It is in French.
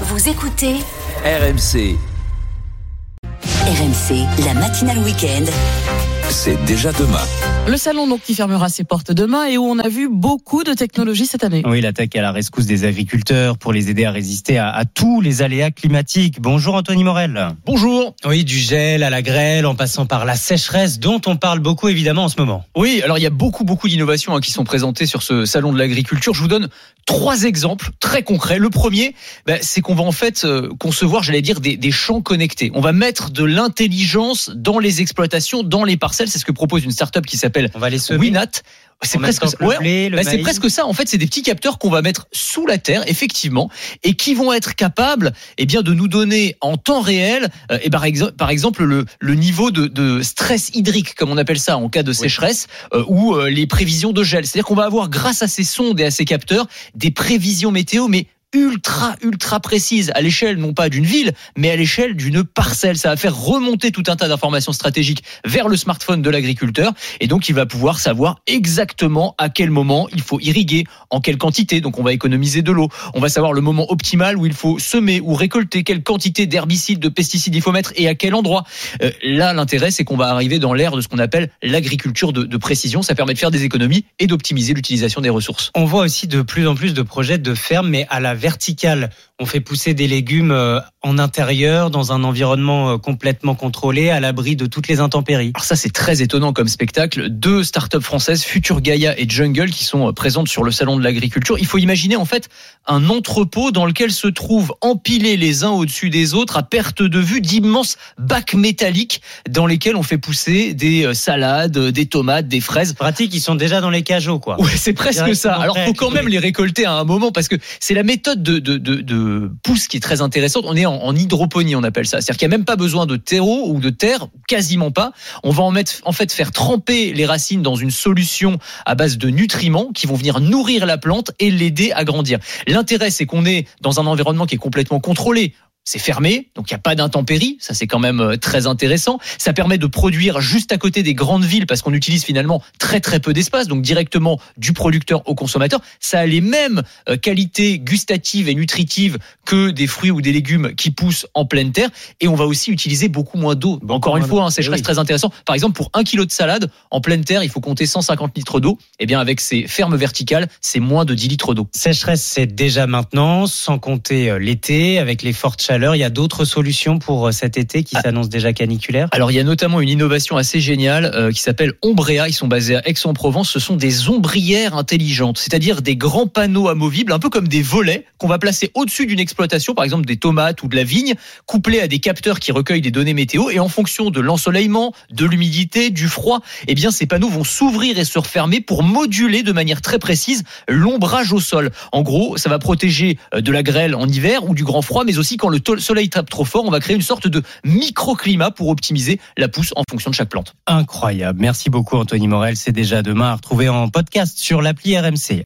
Vous écoutez RMC, RMC, la matinale week-end. C'est déjà demain. Le salon donc qui fermera ses portes demain et où on a vu beaucoup de technologies cette année. Oui, l'attaque à la rescousse des agriculteurs pour les aider à résister à, à tous les aléas climatiques. Bonjour Anthony Morel. Bonjour. Oui, du gel à la grêle, en passant par la sécheresse, dont on parle beaucoup évidemment en ce moment. Oui, alors il y a beaucoup beaucoup d'innovations hein, qui sont présentées sur ce salon de l'agriculture. Je vous donne trois exemples très concrets. Le premier, bah, c'est qu'on va en fait euh, concevoir, j'allais dire, des, des champs connectés. On va mettre de l'intelligence dans les exploitations, dans les parcelles. C'est ce que propose une start-up qui s'appelle. Winat. C'est presque ça. Ouais, blé, bah, c'est presque ça. En fait, c'est des petits capteurs qu'on va mettre sous la terre, effectivement, et qui vont être capables, eh bien, de nous donner en temps réel, euh, et par, exemple, le, le niveau de, de stress hydrique, comme on appelle ça en cas de sécheresse, euh, ou euh, les prévisions de gel. C'est-à-dire qu'on va avoir, grâce à ces sondes et à ces capteurs, des prévisions météo, mais ultra ultra précises à l'échelle non pas d'une ville mais à l'échelle d'une parcelle ça va faire remonter tout un tas d'informations stratégiques vers le smartphone de l'agriculteur et donc il va pouvoir savoir exactement à quel moment il faut irriguer, en quelle quantité, donc on va économiser de l'eau. On va savoir le moment optimal où il faut semer ou récolter, quelle quantité d'herbicides, de pesticides il faut mettre et à quel endroit. Euh, là, l'intérêt, c'est qu'on va arriver dans l'ère de ce qu'on appelle l'agriculture de, de précision. Ça permet de faire des économies et d'optimiser l'utilisation des ressources. On voit aussi de plus en plus de projets de ferme, mais à la verticale. On fait pousser des légumes euh, en intérieur, dans un environnement euh, complètement contrôlé, à l'abri de toutes les intempéries. Alors ça, c'est très étonnant comme spectacle. Deux startups françaises, Future Gaia et Jungle, qui sont euh, présentes sur le salon de l'agriculture. Il faut imaginer en fait un entrepôt dans lequel se trouvent empilés les uns au-dessus des autres, à perte de vue, d'immenses bacs métalliques dans lesquels on fait pousser des salades, des tomates, des fraises. Pratique, ils sont déjà dans les cajots, quoi. Ouais, c'est presque ça. Alors, faut quand même les récolter à un moment parce que c'est la méthode de, pousse qui est très intéressante. On est en, en hydroponie, on appelle ça. C'est-à-dire qu'il n'y a même pas besoin de terreau ou de terre, quasiment pas. On va en mettre, en fait, faire tremper les racines dans une solution à base de nutriments qui vont venir nourrir la plante et l'aider à grandir. L'intérêt, c'est qu'on est dans un environnement qui est complètement contrôlé. C'est fermé, donc il n'y a pas d'intempéries, ça c'est quand même euh, très intéressant. Ça permet de produire juste à côté des grandes villes parce qu'on utilise finalement très très peu d'espace, donc directement du producteur au consommateur. Ça a les mêmes euh, qualités gustatives et nutritives que des fruits ou des légumes qui poussent en pleine terre. Et on va aussi utiliser beaucoup moins d'eau. Encore une fois, hein, c'est Eh oui. très intéressant. Par exemple, pour un kilo de salade en pleine terre, il faut compter 150 litres d'eau. Et bien avec ces fermes verticales, c'est moins de 10 litres d'eau. Sécheresse, c'est déjà maintenant, sans compter euh, l'été, avec les fortes chaleurs. Il y a d'autres solutions pour euh, cet été qui Ah. s'annonce déjà caniculaire. Alors il y a notamment une innovation assez géniale euh, qui s'appelle Ombrea. Ils sont basés à Aix-en-Provence. Ce sont des ombrières intelligentes, c'est-à-dire des grands panneaux amovibles, un peu comme des volets qu'on va placer au-dessus d'une exploitation, par exemple des tomates ou de la vigne, couplés à des capteurs qui recueillent des données météo. Et en fonction de l'ensoleillement, de l'humidité, du froid, eh bien ces panneaux vont s'ouvrir et se refermer pour moduler de manière très précise l'ombrage au sol. En gros, ça va protéger euh, de la grêle en hiver ou du grand froid, mais aussi quand le soleil tape trop fort, on va créer une sorte de microclimat pour optimiser la pousse en fonction de chaque plante. Incroyable. Merci beaucoup Anthony Morel. C'est déjà demain à retrouver en podcast sur l'appli RMC.